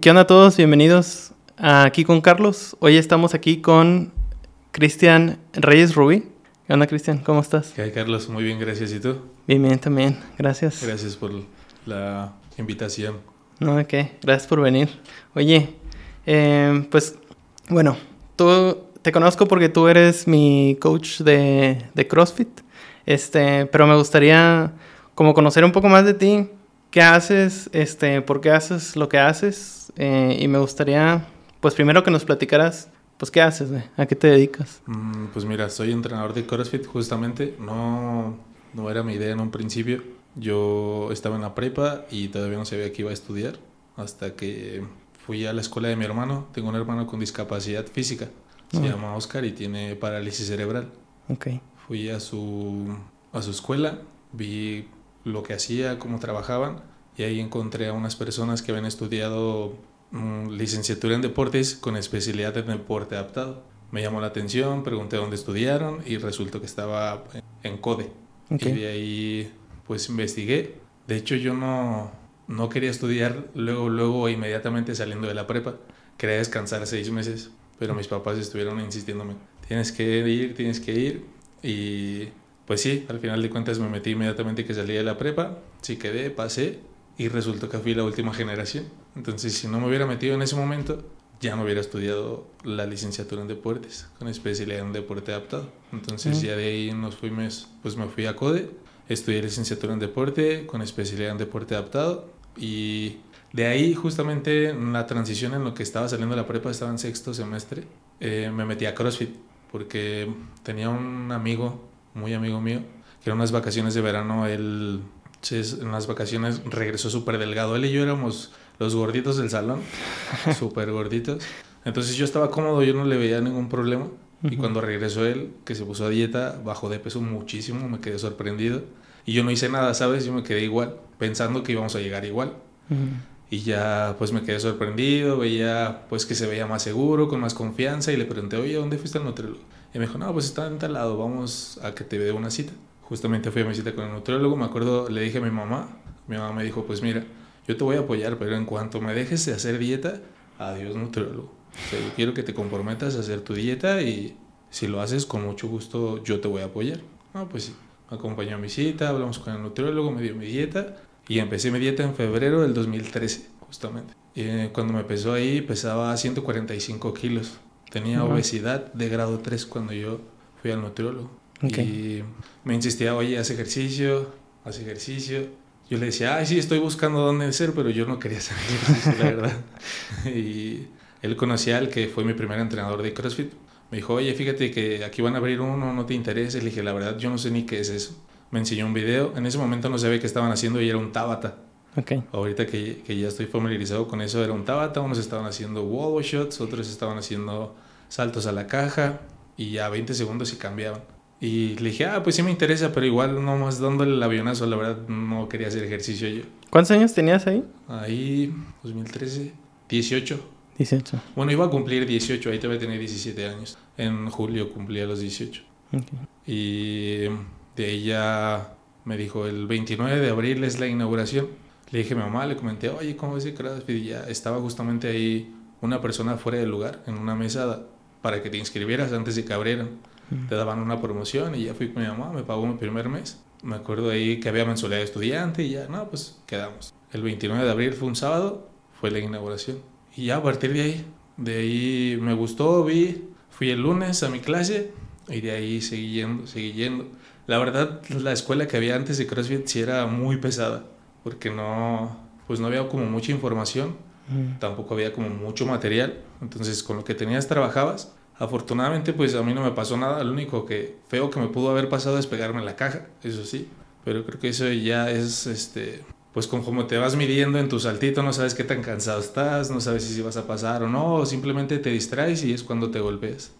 ¿Qué onda a todos? Bienvenidos aquí con Carlos. Hoy estamos aquí con Cristian Reyes Rubí. ¿Qué onda, Cristian? ¿Cómo estás? ¿Qué hay, Carlos? Muy bien, gracias. ¿Y tú? Bien, bien, también. Gracias. Gracias por la invitación. No, ¿de qué? Gracias por venir. Oye, eh, pues, bueno, tú te conozco porque tú eres mi coach de, de CrossFit. Este, pero me gustaría como conocer un poco más de ti. ¿Qué haces? Este, ¿Por qué haces lo que haces? Eh, y me gustaría, pues primero que nos platicaras, pues qué haces, güey? ¿a qué te dedicas? Mm, pues mira, soy entrenador de CrossFit justamente. No, no era mi idea en un principio. Yo estaba en la prepa y todavía no sabía que iba a estudiar hasta que fui a la escuela de mi hermano. Tengo un hermano con discapacidad física. Se llama Oscar y tiene parálisis cerebral. Ok. Fui a su, a su escuela, vi lo que hacía, cómo trabajaban y ahí encontré a unas personas que habían estudiado mm, licenciatura en deportes con especialidad en deporte adaptado. Me llamó la atención, pregunté dónde estudiaron y resultó que estaba en CODE. Ok. Y de ahí pues investigué. De hecho yo no, no quería estudiar luego, luego inmediatamente saliendo de la prepa. Quería descansar seis meses, pero mis papás estuvieron insistiéndome. Tienes que ir, tienes que ir. Y pues sí, al final de cuentas me metí inmediatamente que salí de la prepa. Sí quedé, pasé y resultó que fui la última generación. Entonces si no me hubiera metido en ese momento, ya no hubiera estudiado la licenciatura en deportes, con especialidad en deporte adaptado. Entonces ya de ahí nos fuimos, pues me fui a CODE, estudié licenciatura en deporte, con especialidad en deporte adaptado. Y de ahí justamente en la transición en lo que estaba saliendo de la prepa, estaba en sexto semestre, eh, me metí a CrossFit, porque tenía un amigo, muy amigo mío, que en unas vacaciones de verano, él se- en las vacaciones regresó súper delgado. Él y yo éramos los gorditos del salón, súper gorditos. Entonces yo estaba cómodo, yo no le veía ningún problema. Y cuando regresó él, que se puso a dieta, bajó de peso muchísimo, me quedé sorprendido. Y yo no hice nada, ¿sabes? Yo me quedé igual, pensando que íbamos a llegar igual. Y ya pues me quedé sorprendido, veía pues que se veía más seguro, con más confianza y le pregunté, oye, ¿dónde fuiste al nutriólogo? Y me dijo, no, pues está en tal lado, vamos a que te dé una cita. Justamente fui a mi cita con el nutriólogo, me acuerdo, le dije a mi mamá, mi mamá me dijo, pues mira, yo te voy a apoyar, pero en cuanto me dejes de hacer dieta, adiós nutriólogo. O sea, yo quiero que te comprometas a hacer tu dieta y si lo haces con mucho gusto yo te voy a apoyar. No, pues sí, me acompañó a mi cita, hablamos con el nutriólogo, me dio mi dieta y empecé mi dieta en febrero del 2013, justamente. Y eh, cuando me pesó ahí pesaba 145 kilos. Tenía obesidad de grado 3 cuando yo fui al nutriólogo. Ok. Y me insistía, oye, haz ejercicio, haz ejercicio. Yo le decía, ay, sí, estoy buscando dónde hacer, pero yo no quería hacer ejercicio, la verdad. y él conocía al que fue mi primer entrenador de CrossFit. Me dijo, oye, fíjate que aquí van a abrir uno, no te interesa. Le dije, la verdad, yo no sé ni qué es eso. Me enseñó un video. En ese momento no sabía qué estaban haciendo y era un Tabata. Ok. Ahorita que, que ya estoy familiarizado con eso, era un Tabata. Unos estaban haciendo wall shots, otros estaban haciendo saltos a la caja y ya 20 segundos y cambiaban. Y le dije, ah, pues sí me interesa, pero igual no más dándole el avionazo, la verdad no quería hacer ejercicio yo. ¿Cuántos años tenías ahí? Ahí, 2013, 18. 18. Bueno, iba a cumplir 18, ahí todavía tenía 17 años. En julio cumplía los 18. Ok. Y de ella me dijo, el 29 de abril es la inauguración. Le dije a mi mamá, le comenté, oye, ¿cómo es el CrossFit? Y ya estaba justamente ahí una persona fuera del lugar, en una mesa, para que te inscribieras antes de que abrieran. Te daban una promoción y ya fui con mi mamá, me pagó mi primer mes. Me acuerdo ahí que había mensualidad de estudiante y ya, no, pues quedamos. El 29 de abril fue un sábado, fue la inauguración. Y ya a partir de ahí, de ahí me gustó, vi, fui el lunes a mi clase y de ahí seguí yendo, seguí yendo. La verdad, la escuela que había antes de CrossFit sí era muy pesada, porque no, pues no había como mucha información, Ujú. tampoco había como mucho material, entonces con lo que tenías trabajabas. Afortunadamente, pues a mí no me pasó nada, lo único que feo que me pudo haber pasado es pegarme en la caja, eso sí, pero creo que eso ya es, este, pues conforme te vas midiendo en tu saltito, no sabes qué tan cansado estás, no sabes si vas a pasar o no, o simplemente te distraes y es cuando te golpeas.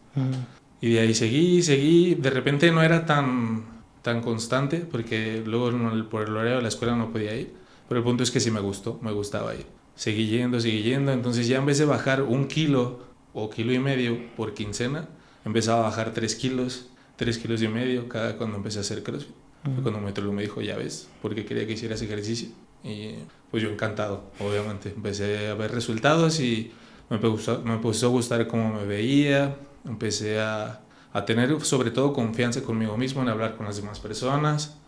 Y de ahí seguí, seguí. De repente no era tan, tan constante porque luego por el horario de la escuela no podía ir. Pero el punto es que sí me gustó, me gustaba ir. Seguí yendo, seguí yendo. Entonces ya en vez de bajar un kilo o kilo y medio por quincena, empezaba a bajar tres kilos, tres kilos y medio cada cuando empecé a hacer CrossFit. Fue cuando mi nutriólogo me dijo, ya ves, porque quería que hicieras ejercicio. Y pues yo encantado, obviamente. Empecé a ver resultados y me empezó, me empezó a gustar cómo me veía, empecé a, a, tener sobre todo confianza conmigo mismo en hablar con las demás personas.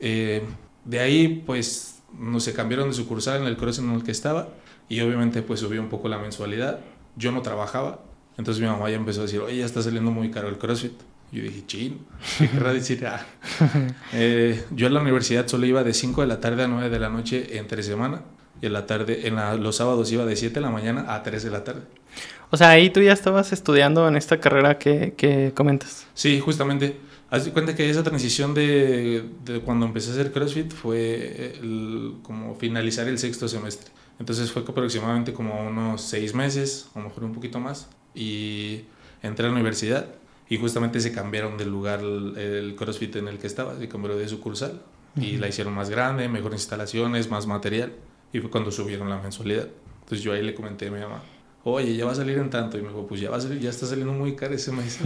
eh, de ahí pues no se cambiaron de sucursal en el cross en el que estaba y obviamente pues subió un poco la mensualidad. Yo no trabajaba, entonces mi mamá ya empezó a decir, oye, ya está saliendo muy caro el CrossFit. Yo dije, chin, ¿qué querrá decir? Ah. Eh, yo a la universidad solo iba de 5 de la tarde a 9 de la noche entre semana y en la tarde, en la, los sábados iba de 7 de la mañana a 3 de la tarde. O sea, ahí tú ya estabas estudiando en esta carrera que, que comentas. Sí, justamente. Haz de cuenta que esa transición de, de cuando empecé a hacer CrossFit fue el, como finalizar el sexto semestre. Entonces fue aproximadamente como unos seis meses, a lo mejor un poquito más, y entré a la universidad y justamente se cambiaron del lugar el, CrossFit en el que estaba, se cambió de sucursal uh -huh. y la hicieron más grande, mejores instalaciones, más material y fue cuando subieron la mensualidad. Entonces yo ahí le comenté a mi mamá, oye, ya va a salir en tanto. Y me dijo, pues ya va a salir, ya está saliendo muy caro ese mes.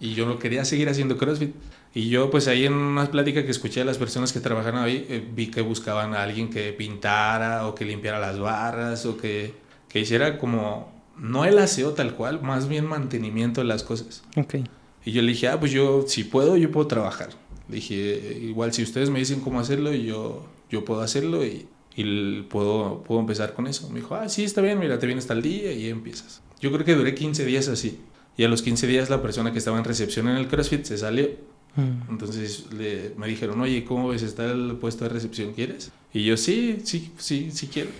y yo no quería seguir haciendo CrossFit. Y yo, pues ahí en una plática que escuché a las personas que trabajan ahí, eh, vi que buscaban a alguien que pintara o que limpiara las barras o que, que hiciera como, no el aseo tal cual, más bien mantenimiento de las cosas. Okay. Y yo le dije, ah, pues yo, si puedo, yo puedo trabajar. Le dije, igual si ustedes me dicen cómo hacerlo, yo, yo puedo hacerlo y, y puedo, puedo empezar con eso. Me dijo, ah, sí, está bien, mira, te vienes tal día y empiezas. Yo creo que duré 15 días así. Y a los 15 días la persona que estaba en recepción en el CrossFit se salió. Mm. Entonces le, me dijeron, oye, ¿cómo ves? ¿Está el puesto de recepción? ¿Quieres? Y yo, sí, sí, sí, sí quiero.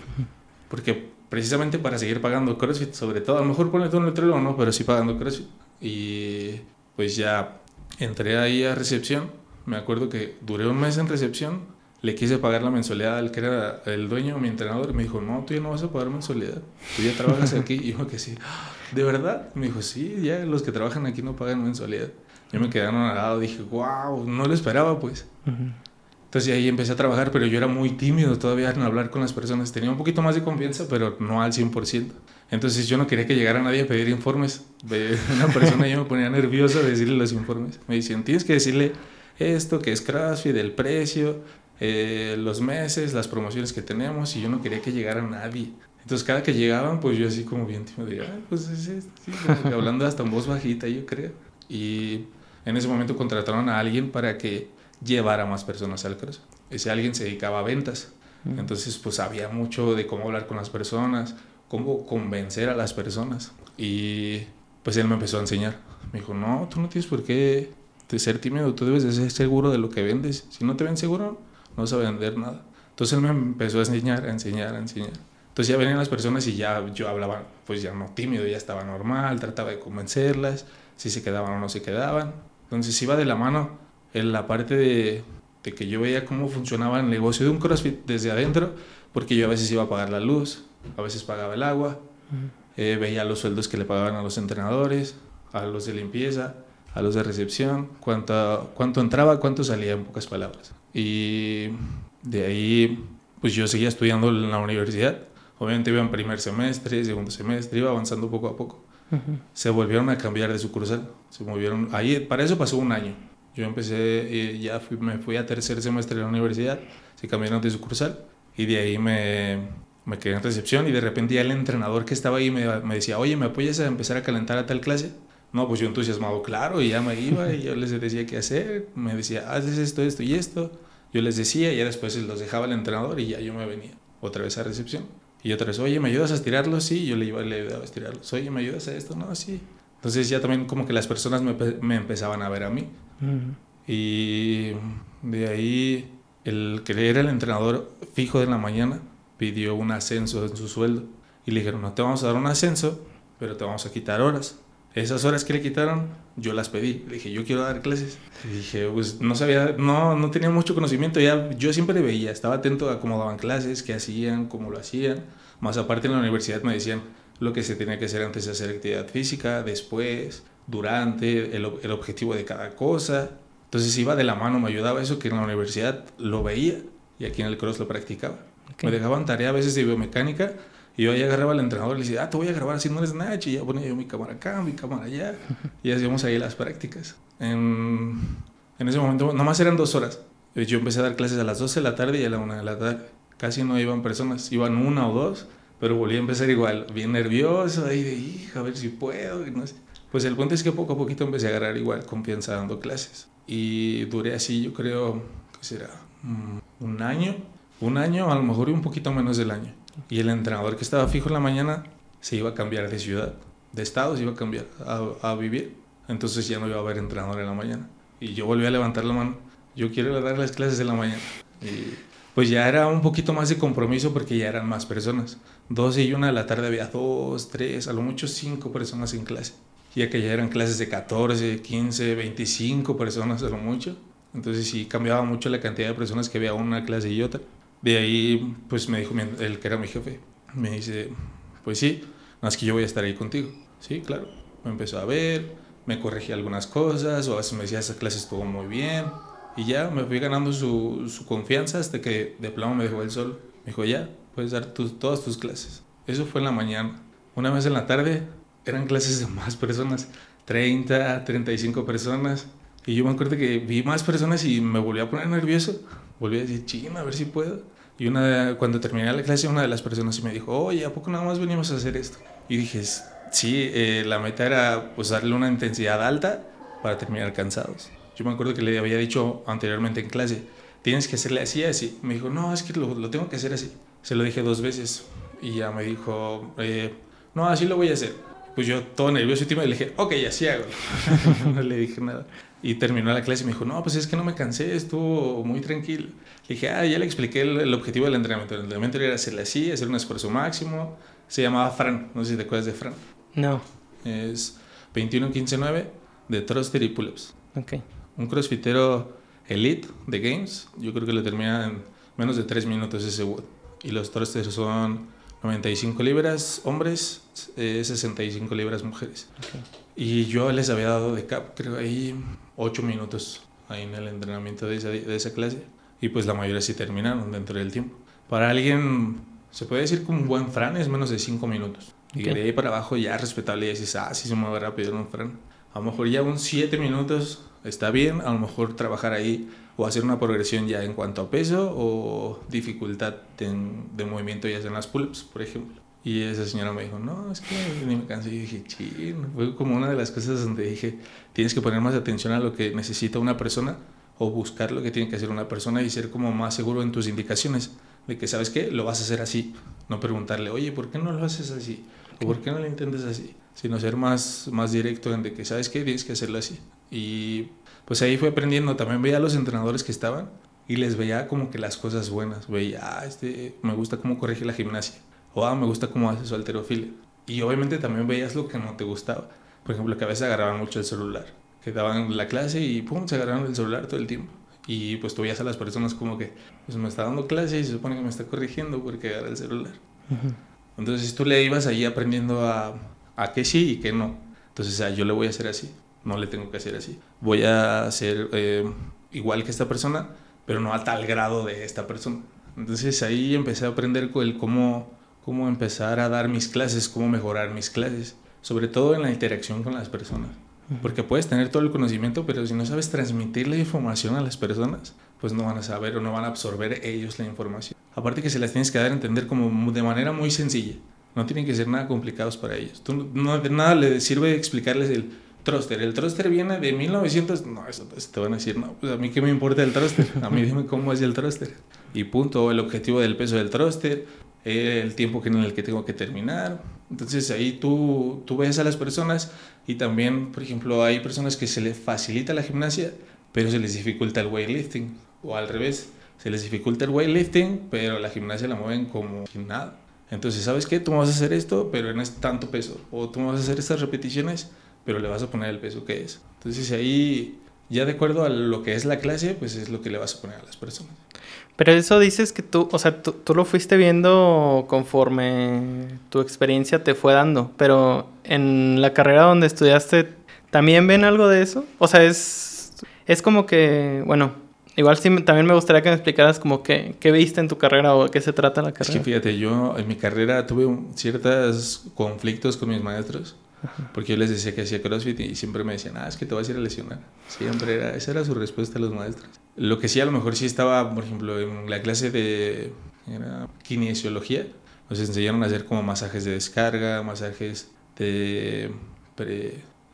Porque precisamente para seguir pagando CrossFit, sobre todo, a lo mejor ponerte un letrero no, pero sí pagando CrossFit. Y pues ya entré ahí a recepción. Me acuerdo que duré un mes en recepción le quise pagar la mensualidad al que era el dueño, mi entrenador, y me dijo, no, tú ya no vas a pagar mensualidad, tú ya trabajas aquí. Y yo que sí, ¿de verdad? Me dijo, sí, ya los que trabajan aquí no pagan mensualidad. Yo me quedé anonadado, dije, wow, no lo esperaba pues. Uh -huh. Entonces ahí empecé a trabajar, pero yo era muy tímido todavía en hablar con las personas. Tenía un poquito más de confianza, pero no al 100%. Entonces yo no quería que llegara nadie a pedir informes. Una persona yo me ponía nervioso de decirle los informes. Me decían, tienes que decirle esto, que es CrossFit, el precio, eh, los meses, las promociones que tenemos y yo no quería que llegara nadie. Entonces cada que llegaban, pues yo así como bien tímido, de, Ay, pues es este, sí, hablando hasta en voz bajita, yo creo. Y en ese momento contrataron a alguien para que llevara más personas al cross. Ese alguien se dedicaba a ventas. Mm. Entonces pues había mucho de cómo hablar con las personas, cómo convencer a las personas. Y pues él me empezó a enseñar. Me dijo, no, tú no tienes por qué ser tímido, tú debes de ser seguro de lo que vendes. Si no te ven seguro, no sabe vender nada. Entonces él me empezó a enseñar, a enseñar, a enseñar. Entonces ya venían las personas y ya yo hablaba, pues ya no tímido, ya estaba normal, trataba de convencerlas, si se quedaban o no se quedaban. Entonces iba de la mano en la parte de, de que yo veía cómo funcionaba el negocio de un CrossFit desde adentro, porque yo a veces iba a pagar la luz, a veces pagaba el agua, uh -huh. eh, veía los sueldos que le pagaban a los entrenadores, a los de limpieza, a los de recepción, cuánto, cuánto entraba, cuánto salía en pocas palabras. Y de ahí, pues yo seguía estudiando en la universidad. Obviamente iba en primer semestre, segundo semestre, iba avanzando poco a poco. Uh -huh. Se volvieron a cambiar de sucursal. Se movieron. Ahí, para eso pasó un año. Yo empecé, y ya fui, me fui a tercer semestre de la universidad, se cambiaron de sucursal. Y de ahí me, me quedé en recepción. Y de repente ya el entrenador que estaba ahí me, me decía, oye, ¿me apoyas a empezar a calentar a tal clase? No, pues yo entusiasmado, claro, y ya me iba y yo les decía qué hacer. Me decía, haces esto, esto y esto. Yo les decía y ya después los dejaba el entrenador y ya yo me venía otra vez a recepción. Y otra vez, oye, ¿me ayudas a estirarlos? Sí, yo le iba le ayudaba a estirarlos. Oye, ¿me ayudas a esto? No, sí. Entonces ya también como que las personas me, me empezaban a ver a mí. Uh -huh. Y de ahí el que era el entrenador fijo de la mañana pidió un ascenso en su sueldo. Y le dijeron, no te vamos a dar un ascenso, pero te vamos a quitar horas. Esas horas que le quitaron, yo las pedí. Le dije, yo quiero dar clases. Y dije, pues no sabía, no, no tenía mucho conocimiento. Ya, yo siempre veía, estaba atento a cómo daban clases, qué hacían, cómo lo hacían. Más aparte en la universidad me decían lo que se tenía que hacer antes de hacer actividad física, después, durante, el, el objetivo de cada cosa. Entonces iba de la mano, me ayudaba eso que en la universidad lo veía y aquí en el cross lo practicaba. Okay. Me dejaban tarea a veces de biomecánica y yo ahí agarraba al entrenador y le decía, ah, te voy a grabar haciendo un snatch. Y ya ponía yo mi cámara acá, mi cámara allá. Y hacíamos ahí las prácticas. En, ese momento, nomás eran dos horas. Yo empecé a dar clases a las 12 de la tarde y a la 1 de la tarde. Casi no iban personas, iban una o dos, pero volví a empezar igual, bien nervioso, ahí de, hija, a ver si puedo, y no. Pues el punto es que poco a poquito empecé a agarrar igual confianza dando clases. Y duré así, yo creo, ¿qué será? Mm, Un año, un año, a lo mejor un poquito menos del año. Y el entrenador que estaba fijo en la mañana se iba a cambiar de ciudad, de estado, se iba a cambiar a, vivir. Entonces ya no iba a haber entrenador en la mañana. Y yo volví a levantar la mano. Yo quiero dar las clases de la mañana. Y pues ya era un poquito más de compromiso porque ya eran más personas. 12 y una de la tarde había dos, tres, a lo mucho cinco personas en clase. Ya que ya eran clases de 14, 15, 25 personas a lo mucho. Entonces sí cambiaba mucho la cantidad de personas que había una clase y otra. De ahí pues me dijo el que era mi jefe, me dice, pues sí, más que yo voy a estar ahí contigo. Sí, claro. Me empezó a ver, me corregía algunas cosas, o a veces me decía, esa clase estuvo muy bien. Y ya me fui ganando su, su confianza hasta que de plano me dejó él solo. Me dijo, ya, puedes dar tus- todas tus clases. Eso fue en la mañana. Una vez en la tarde eran clases de más personas, 30, 35 personas. Y yo me acuerdo que vi más personas y me volví a poner nervioso. Volví a decir, ching, a ver si puedo. Y una, cuando terminé la clase, una de las personas me dijo, oye, ¿a poco nada más venimos a hacer esto? Y dije, sí, eh, la meta era pues darle una intensidad alta para terminar cansados. Yo me acuerdo que le había dicho anteriormente en clase, tienes que hacerle así, así. Me dijo, no, es que lo, lo tengo que hacer así. Se lo dije dos veces y ya me dijo, eh, no, así lo voy a hacer. Pues yo todo nervioso y tímido le dije, ok, así hago. no le dije nada. Y terminó la clase y me dijo, no, pues es que no me cansé, estuvo muy tranquilo. Le dije, ah, ya le expliqué el, el objetivo del entrenamiento. El entrenamiento era hacerle así, hacer un esfuerzo máximo. Se llamaba Fran, no sé si te acuerdas de Fran. No. Es 21-15-9 de thruster y pull-ups. Ok. Un crossfitero elite de games, yo creo que lo termina en menos de 3 minutos ese WOD. Y los thrusters son 95 libras hombres, eh, 65 libras mujeres. Y yo les había dado de cap, creo ahí 8 minutos ahí en el entrenamiento de esa, de esa clase. Y pues la mayoría sí terminaron dentro del tiempo. Para alguien, se puede decir que un buen Fran es menos de 5 minutos. Y Ok. de ahí para abajo ya respetable y dices, ah, sí se mueve rápido un Fran. A lo mejor ya un 7 minutos está bien, a lo mejor trabajar ahí o hacer una progresión ya en cuanto a peso o dificultad de movimiento ya sea en las pull-ups, por ejemplo. Y esa señora me dijo, no, es que ni me cansé. Y dije, chin, fue como una de las cosas donde dije, tienes que poner más atención a lo que necesita una persona o buscar lo que tiene que hacer una persona y ser como más seguro en tus indicaciones. De que, ¿sabes qué? Lo vas a hacer así. No preguntarle, oye, ¿por qué no lo haces así? ¿O por qué no lo intentas así? Sino ser más, más directo en de que, ¿sabes qué? Tienes que hacerlo así. Y pues ahí fui aprendiendo. También veía a los entrenadores que estaban y les veía como que las cosas buenas. Veía, ah, este, me gusta cómo corrige la gimnasia. O, ah, me gusta cómo hace su alterofilia. Y obviamente también veías lo que no te gustaba. Por ejemplo, que a veces agarraban mucho el celular. Que daban la clase y pum, se agarraban el celular todo el tiempo. Y pues tú veías a las personas como que, pues me está dando clase y se supone que me está corrigiendo porque agarra el celular. Ujú. Entonces tú le ibas ahí aprendiendo a, a que sí y que no. Entonces, ah, yo le voy a hacer así, no le tengo que hacer así. Voy a hacer eh, igual que esta persona, pero no a tal grado de esta persona. Entonces ahí empecé a aprender el cómo, cómo empezar a dar mis clases, cómo mejorar mis clases, sobre todo en la interacción con las personas. Porque puedes tener todo el conocimiento, pero si no sabes transmitir la información a las personas, pues no van a saber o no van a absorber ellos la información. Aparte que se las tienes que dar a entender como de manera muy sencilla. No tienen que ser nada complicados para ellos. Tú no, de nada le sirve explicarles el thruster. El thruster viene de 1900. No, eso eso te van a decir, no, pues a mí qué me importa el thruster. A mí dime cómo es el thruster. Y punto, el objetivo del peso del thruster, el tiempo en el que tengo que terminar. Entonces ahí tú, tú ves a las personas y también, por ejemplo, hay personas que se les facilita la gimnasia, pero se les dificulta el weightlifting. O al revés, se les dificulta el weightlifting, pero la gimnasia la mueven como nada. Entonces, ¿sabes qué? Tú me vas a hacer esto, pero no es tanto peso. O tú me vas a hacer estas repeticiones, pero le vas a poner el peso que es. Entonces ahí, ya de acuerdo a lo que es la clase, pues es lo que le vas a poner a las personas. Pero eso dices que tú, o sea, tú, tú lo fuiste viendo conforme tu experiencia te fue dando, pero en la carrera donde estudiaste, ¿también ven algo de eso? O sea, es, es como que, bueno, igual sí me- también me gustaría que me explicaras como que, qué viste en tu carrera o de qué se trata la Es carrera. que fíjate, yo en mi carrera tuve ciertos conflictos con mis maestros, Porque yo les decía que hacía CrossFit y siempre me decían, ah, es que te vas a ir a lesionar. Siempre era, esa era su respuesta a los maestros. Lo que sí, a lo mejor sí estaba, por ejemplo, en la clase de era kinesiología, nos enseñaron a hacer como masajes de descarga, masajes de...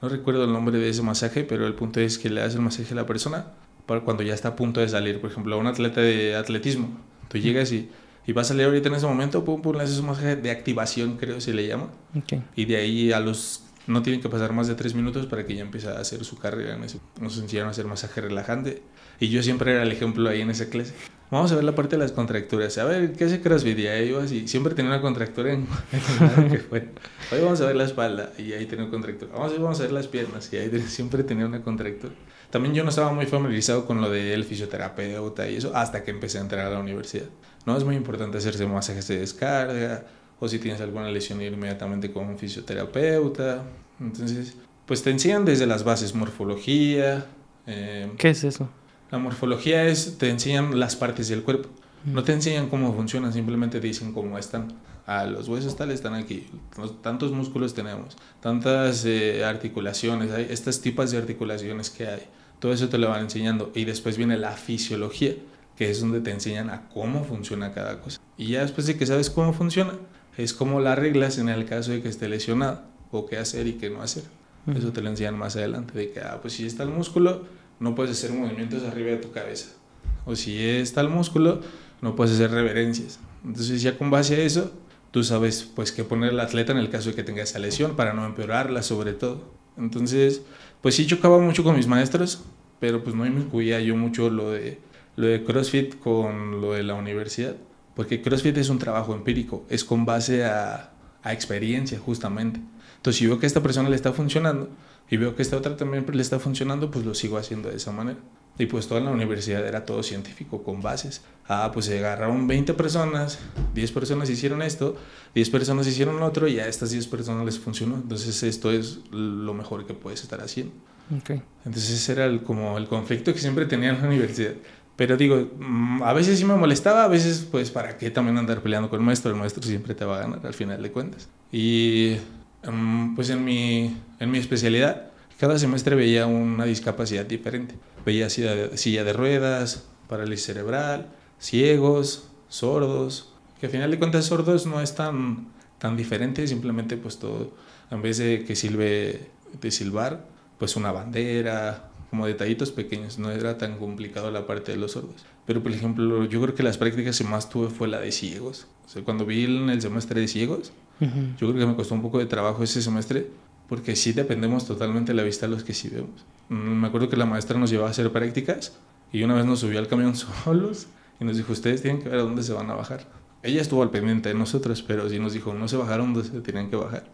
no recuerdo el nombre de ese masaje, pero el punto es que le das el masaje a la persona para cuando ya está a punto de salir. Por ejemplo, a un atleta de atletismo, tú llegas y y va a salir ahorita en ese momento, pum, pum, le haces un masaje de activación, creo se le llama. Okay. Y de ahí a los... No tienen que pasar más de tres minutos para que ya empiece a hacer su carrera. En ese, nos enseñaron a hacer masaje relajante. Y yo siempre era el ejemplo ahí en esa clase. Vamos a ver la parte de las contracturas. A ver, ¿qué hace CrossFit? Y ahí iba así. Siempre tenía una contractura en, en que fue. Hoy vamos a ver la espalda. Y ahí tenía una contractura. Vamos a ver, vamos a ver las piernas. Y ahí siempre tenía una contractura. También yo no estaba muy familiarizado con lo del fisioterapeuta y eso hasta que empecé a entrar a la universidad. No es muy importante hacerse masajes de descarga o si tienes alguna lesión ir inmediatamente con un fisioterapeuta. Entonces, pues te enseñan desde las bases morfología. Eh, ¿Qué es eso? La morfología es, te enseñan las partes del cuerpo. No te enseñan cómo funcionan, simplemente te dicen cómo están. Ah, los huesos tales están aquí, tantos músculos tenemos, tantas eh, articulaciones, hay estas tipos de articulaciones que hay. Todo eso te lo van enseñando. Y después viene la fisiología, que es donde te enseñan a cómo funciona cada cosa. Y ya después de que sabes cómo funciona, es como las reglas en el caso de que esté lesionado, o qué hacer y qué no hacer. Eso te lo enseñan más adelante, de que, ah, pues si está el músculo, no puedes hacer movimientos arriba de tu cabeza. O si está el músculo, no puedes hacer reverencias. Entonces ya con base a eso, tú sabes pues qué poner al atleta en el caso de que tenga esa lesión para no empeorarla sobre todo. Entonces, pues sí chocaba mucho con mis maestros, pero pues no me incluía yo mucho lo de lo de CrossFit con lo de la universidad, porque CrossFit es un trabajo empírico, es con base a, a experiencia justamente. Entonces, si veo que a esta persona le está funcionando y veo que esta otra también le está funcionando, pues lo sigo haciendo de esa manera. Y pues toda la universidad era todo científico, con bases. Ah, pues se agarraron 20 personas, 10 personas hicieron esto, 10 personas hicieron lo otro y a estas 10 personas les funcionó. Entonces esto es lo mejor que puedes estar haciendo. Okay. Entonces ese era el, como el conflicto que siempre tenía en la universidad. Pero digo, mm, a veces sí me molestaba, a veces pues para qué también andar peleando con el maestro, el maestro siempre te va a ganar al final de cuentas. Y mm, pues en mi, en mi especialidad, cada semestre veía una discapacidad diferente. Veía silla de, silla de ruedas, parálisis cerebral, ciegos, sordos, que al final de cuentas sordos no es tan, tan diferente, simplemente pues todo, en vez de que silbe de silbar, pues una bandera, como detallitos pequeños, no era tan complicado la parte de los sordos. Pero por ejemplo, yo creo que las prácticas que más tuve fue la de ciegos. O sea, cuando vi en el semestre de ciegos, yo creo que me costó un poco de trabajo ese semestre porque sí dependemos totalmente de la vista de los que sí vemos. Mm, me acuerdo que la maestra nos llevaba a hacer prácticas y una vez nos subió al camión solos y nos dijo, ustedes tienen que ver a dónde se van a bajar. Ella estuvo al pendiente de nosotros, pero sí nos dijo, no se bajaron donde se tenían que bajar.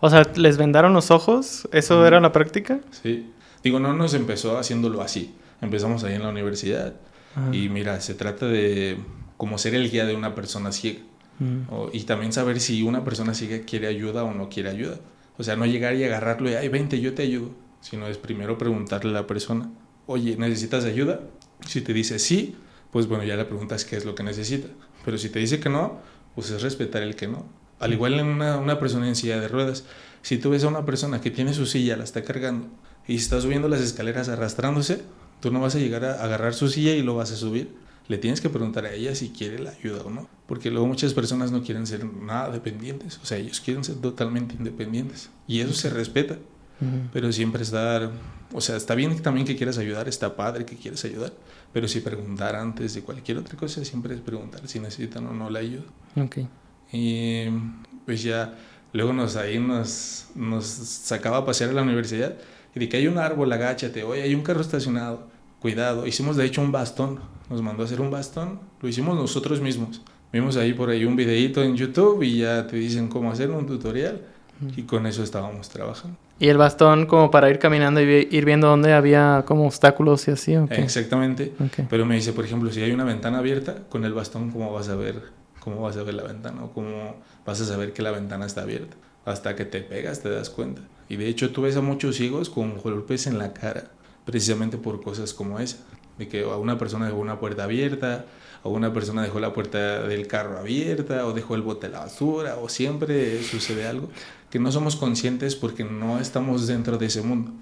O sea, ¿les vendaron los ojos? ¿Eso era la práctica? Sí. Digo, no nos empezó haciéndolo así. Empezamos ahí en la universidad. Ah. Y mira, se trata de como ser el guía de una persona ciega. Mm. y también saber si una persona ciega quiere ayuda o no quiere ayuda. O sea, no llegar y agarrarlo y, ay, vente, yo te ayudo. Sino es primero preguntarle a la persona, oye, ¿necesitas ayuda? Si te dice sí, pues bueno, ya le preguntas qué es lo que necesita. Pero si te dice que no, pues es respetar el que no. Al igual en una, una persona en silla de ruedas, si tú ves a una persona que tiene su silla, la está cargando, y está subiendo las escaleras arrastrándose, tú no vas a llegar a agarrar su silla y lo vas a subir. Le tienes que preguntar a ella si quiere la ayuda o no. Porque luego muchas personas no quieren ser nada dependientes. O sea, ellos quieren ser totalmente independientes. Y eso se respeta. Pero siempre estar... O sea, está bien también que quieras ayudar, está padre que quieras ayudar. Pero si preguntar antes de cualquier otra cosa, siempre es preguntar si necesitan o no la ayuda. Ok. Y pues ya luego nos ahí nos, nos sacaba a pasear a la universidad y de que hay un árbol, agáchate, oye, hay un carro estacionado, cuidado. Hicimos de hecho un bastón, nos mandó a hacer un bastón, lo hicimos nosotros mismos. Vimos ahí por ahí un videito en YouTube y ya te dicen cómo hacer un tutorial y con eso estábamos trabajando. ¿Y el bastón como para ir caminando y ir viendo dónde había como obstáculos y así? Exactamente. Pero me dice, por ejemplo, si hay una ventana abierta, con el bastón, ¿cómo vas a ver, cómo vas a ver la ventana? ¿O cómo vas a saber que la ventana está abierta? Hasta que te pegas te das cuenta. Y de hecho tú ves a muchos ciegos con golpes en la cara, precisamente por cosas como esa. de que a una persona dejó una puerta abierta, o una persona dejó la puerta del carro abierta, o dejó el bote de la basura, o siempre sucede algo que no somos conscientes porque no estamos dentro de ese mundo.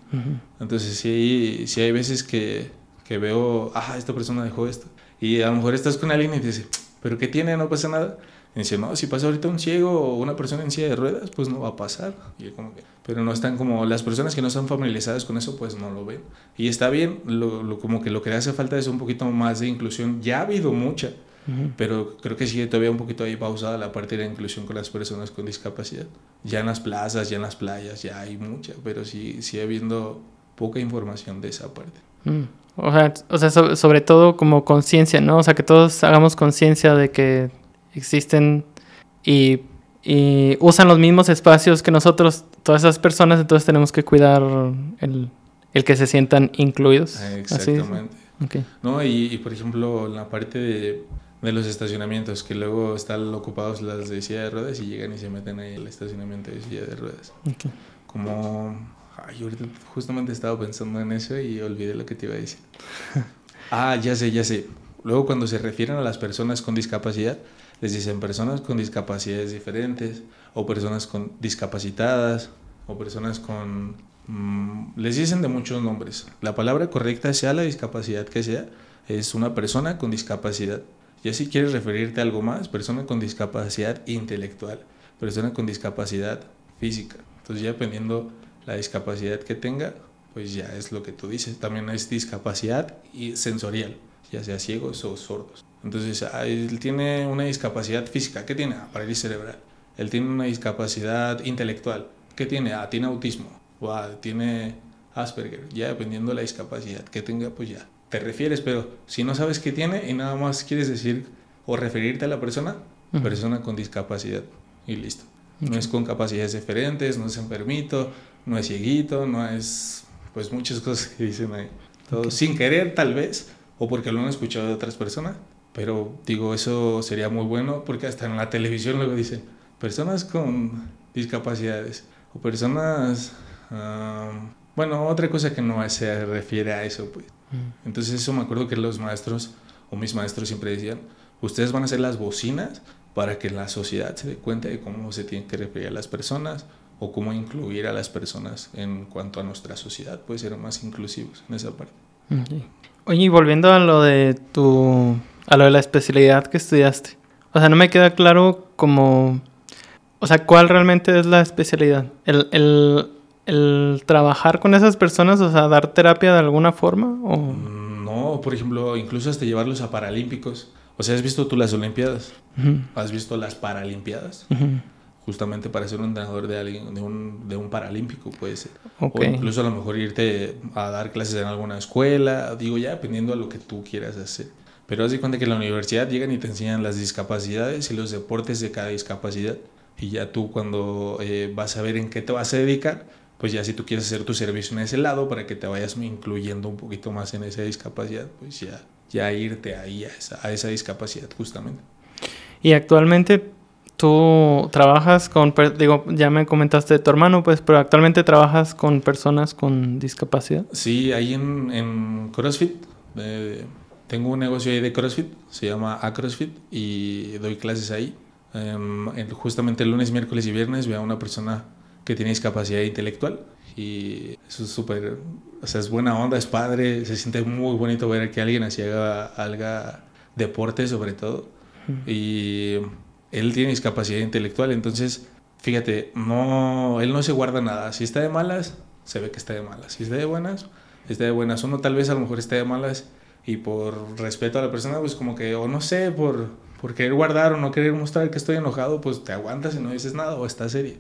Entonces, sí, sí hay veces que, que veo, ah, esta persona dejó esto, y a lo mejor estás con alguien y te dice, ¿pero qué tiene? No pasa nada. Y dice, no, si pasa ahorita un ciego o una persona en silla de ruedas, pues no va a pasar. Y como que, pero no están como, las personas que no están familiarizadas con eso, pues no lo ven. Y está bien, lo, como que lo que le hace falta es un poquito más de inclusión. Ya ha habido mucha, pero creo que sigue todavía un poquito ahí pausada la parte de la inclusión con las personas con discapacidad. Ya en las plazas, ya en las playas, ya hay mucha, pero sí sigue habiendo poca información de esa parte. Mm. O sea, o sea sobre todo como conciencia, ¿no? O sea, que todos hagamos conciencia de que existen y, usan los mismos espacios que nosotros, todas esas personas, entonces tenemos que cuidar el, que se sientan incluidos. Exactamente. No, y, por ejemplo, en la parte de, los estacionamientos, que luego están ocupados las de silla de ruedas y llegan y se meten ahí el estacionamiento de silla de ruedas. Como, ay, ahorita justamente estaba pensando en eso y olvidé lo que te iba a decir. ah, ya sé, ya sé. Luego cuando se refieren a las personas con discapacidad, les dicen personas con discapacidades diferentes o personas con discapacitadas o personas con... Mm, les dicen de muchos nombres. La palabra correcta, sea la discapacidad que sea, es una persona con discapacidad. Y si quieres referirte a algo más, persona con discapacidad intelectual, persona con discapacidad física. Entonces ya dependiendo la discapacidad que tenga, pues ya es lo que tú dices. También es discapacidad y sensorial, ya sea ciegos o sordos. Entonces, ah, él tiene una discapacidad física. ¿Qué tiene? Parálisis cerebral. Él tiene una discapacidad intelectual. ¿Qué tiene? Ah, tiene autismo. O ah, tiene Asperger. Ya dependiendo de la discapacidad que tenga, pues ya te refieres. Pero si no sabes qué tiene y nada más quieres decir o referirte a la persona, persona con discapacidad. Y listo. No es con capacidades diferentes, no es enfermito, no es cieguito, no es. Pues muchas cosas que dicen ahí. Todo sin querer, tal vez, o porque lo han escuchado de otras personas, pero digo, eso sería muy bueno porque hasta en la televisión luego dicen personas con discapacidades o personas... bueno, otra cosa que no se refiere a eso, pues. Mm. Entonces eso me acuerdo que los maestros o mis maestros siempre decían, ustedes van a ser las bocinas para que la sociedad se dé cuenta de cómo se tienen que referir a las personas o cómo incluir a las personas en cuanto a nuestra sociedad, puede ser más inclusivos en esa parte. Oye, y volviendo a lo de tu a lo de la especialidad que estudiaste. O sea, no me queda claro como... O sea, ¿cuál realmente es la especialidad? ¿El, el, el trabajar con esas personas, o sea, dar terapia de alguna forma? O... Mm, no, por ejemplo, incluso hasta llevarlos a Paralímpicos. O sea, ¿has visto tú las Olimpiadas? ¿Has visto las Paralimpiadas? Justamente para ser un entrenador de alguien, de un, de un paralímpico, puede ser. O incluso a lo mejor irte a dar clases en alguna escuela, digo ya, dependiendo de lo que tú quieras hacer. Pero haz de cuenta que en la universidad llegan y te enseñan las discapacidades y los deportes de cada discapacidad. Y ya tú cuando eh, vas a ver en qué te vas a dedicar, pues ya si tú quieres hacer tu servicio en ese lado para que te vayas incluyendo un poquito más en esa discapacidad, pues ya, ya irte ahí a esa, a esa discapacidad justamente. Y actualmente tú trabajas con, digo, ya me comentaste de tu hermano, pues, pero actualmente trabajas con personas con discapacidad. Sí, ahí en, en CrossFit. Eh, tengo un negocio ahí de CrossFit, se llama ACrossFit y doy clases ahí. Em, justamente el lunes, miércoles y viernes veo a una persona que tiene discapacidad intelectual y eso es súper, o sea, es buena onda, es padre, se siente muy bonito ver que alguien así haga, haga deporte sobre todo. Y él tiene discapacidad intelectual, entonces, fíjate, no, él no se guarda nada. Si está de malas, se ve que está de malas. Si está de buenas, está de buenas. Uno tal vez a lo mejor está de malas y por respeto a la persona, pues como que, o no sé, por, por querer guardar o no querer mostrar que estoy enojado, pues te aguantas y no dices nada o estás serio.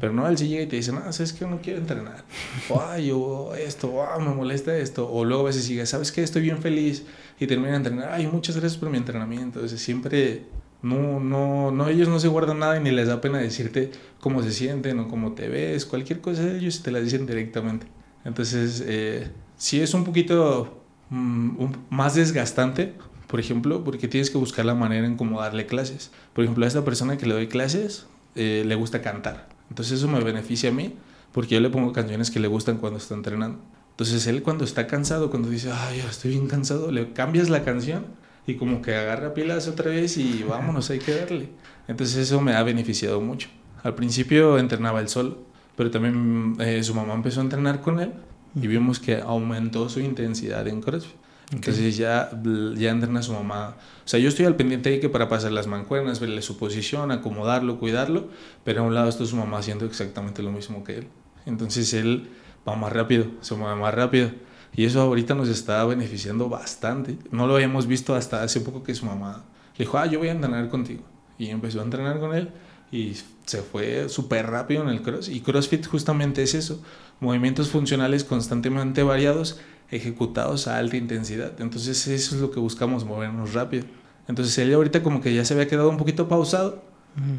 Pero no, él sí llega y te dice, no, sabes que no quiero entrenar. O, ay, yo esto, ah, me molesta esto. O luego a veces sigue, sabes que estoy bien feliz y termina de entrenar. Ay, muchas gracias por mi entrenamiento. Entonces siempre, no, no, no, ellos no se guardan nada y ni les da pena decirte cómo se sienten o cómo te ves. Cualquier cosa, ellos te la dicen directamente. Entonces, eh, sí es un poquito Mm, más desgastante, por ejemplo, porque tienes que buscar la manera en cómo darle clases. Por ejemplo, a esta persona que le doy clases eh, le gusta cantar. Entonces eso me beneficia a mí porque yo le pongo canciones que le gustan cuando está entrenando. Entonces él cuando está cansado, cuando dice, ay, estoy bien cansado, le cambias la canción y como que agarra pilas otra vez y vámonos, hay que darle. Entonces eso me ha beneficiado mucho. Al principio entrenaba él solo, pero también eh, su mamá empezó a entrenar con él y vimos que aumentó su intensidad en CrossFit. Entonces ya, ya entrena su mamá. O sea, yo estoy al pendiente de que para pasar las mancuernas, verle su posición, acomodarlo, cuidarlo, pero a un lado está su mamá haciendo exactamente lo mismo que él. Entonces él va más rápido, se mueve más rápido. Y eso ahorita nos está beneficiando bastante. No lo habíamos visto hasta hace poco que su mamá le dijo, ah, yo voy a entrenar contigo. Y empezó a entrenar con él y se fue súper rápido en el cross. Y CrossFit justamente es eso, movimientos funcionales constantemente variados, ejecutados a alta intensidad. Entonces eso es lo que buscamos, movernos rápido. Entonces él ahorita como que ya se había quedado un poquito pausado.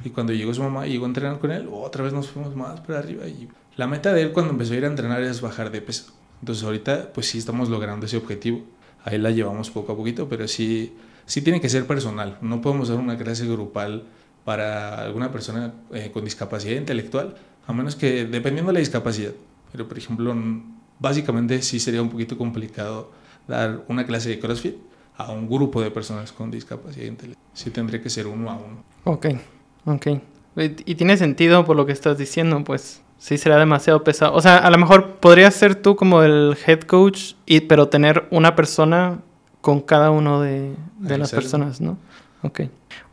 Y cuando llegó su mamá y llegó a entrenar con él, otra vez nos fuimos más para arriba. Y la meta de él cuando empezó a ir a entrenar es bajar de peso. Entonces ahorita pues sí estamos logrando ese objetivo. Ahí la llevamos poco a poquito, pero sí, sí tiene que ser personal. No podemos dar una clase grupal para alguna persona eh, con discapacidad intelectual, a menos que dependiendo de la discapacidad. Pero por ejemplo, básicamente sí sería un poquito complicado dar una clase de CrossFit a un grupo de personas con discapacidad intelectual. Sí tendría que ser uno a uno. Ok, ok. Y tiene sentido por lo que estás diciendo, pues sí será demasiado pesado. O sea, a lo mejor podrías ser tú como el head coach, y, pero tener una persona con cada uno de, de las personas, ¿no? Ok.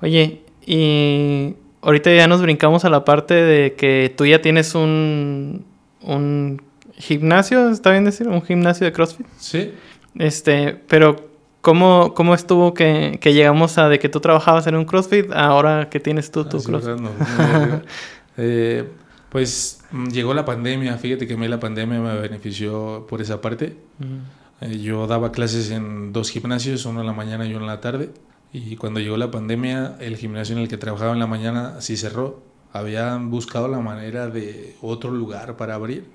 Oye, y ahorita ya nos brincamos a la parte de que tú ya tienes un, un gimnasio, ¿está bien decir? Un gimnasio de CrossFit. Sí. Este, pero ¿cómo, cómo estuvo que, que llegamos a de que tú trabajabas en un CrossFit ahora que tienes tú tu Ah, sí, CrossFit? no, no, eh, pues mm, llegó la pandemia, fíjate que a mí la pandemia me benefició por esa parte. Ujú. Eh, yo daba clases en dos gimnasios, uno en la mañana y uno en la tarde. Y cuando llegó la pandemia, el gimnasio en el que trabajaba en la mañana sí cerró. Habían buscado la manera de otro lugar para abrir,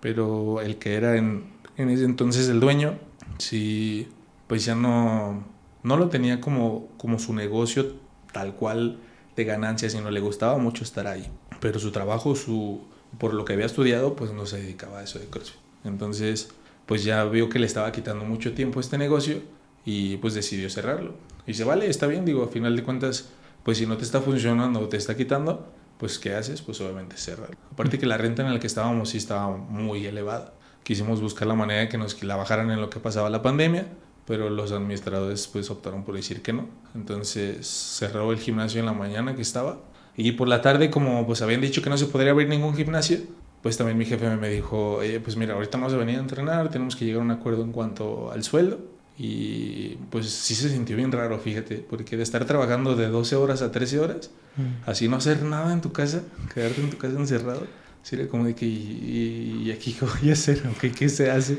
pero el que era en, en ese entonces el dueño, sí, pues ya no, no lo tenía como, como su negocio tal cual de ganancia, sino le gustaba mucho estar ahí. Pero su trabajo, su, por lo que había estudiado, pues no se dedicaba a eso de CrossFit. Entonces, pues ya vio que le estaba quitando mucho tiempo este negocio y pues decidió cerrarlo. Y se vale, está bien, digo, a final de cuentas, pues si no te está funcionando o te está quitando, pues ¿qué haces? Pues obviamente cerrarlo. Aparte que la renta en la que estábamos sí estaba muy elevada. Quisimos buscar la manera de que nos la bajaran en lo que pasaba la pandemia, pero los administradores pues optaron por decir que no. Entonces cerró el gimnasio en la mañana que estaba y por la tarde como pues habían dicho que no se podría abrir ningún gimnasio, pues también mi jefe me dijo, "Oye, pues mira, ahorita vamos a venir a entrenar, tenemos que llegar a un acuerdo en cuanto al sueldo. Y pues sí se sintió bien raro, fíjate, porque de estar trabajando de 12 horas a 13 horas, Ujú. así no hacer nada en tu casa, quedarte en tu casa encerrado, sería como de que, ¿y, y aquí qué voy a hacer? ¿O qué, qué se hace?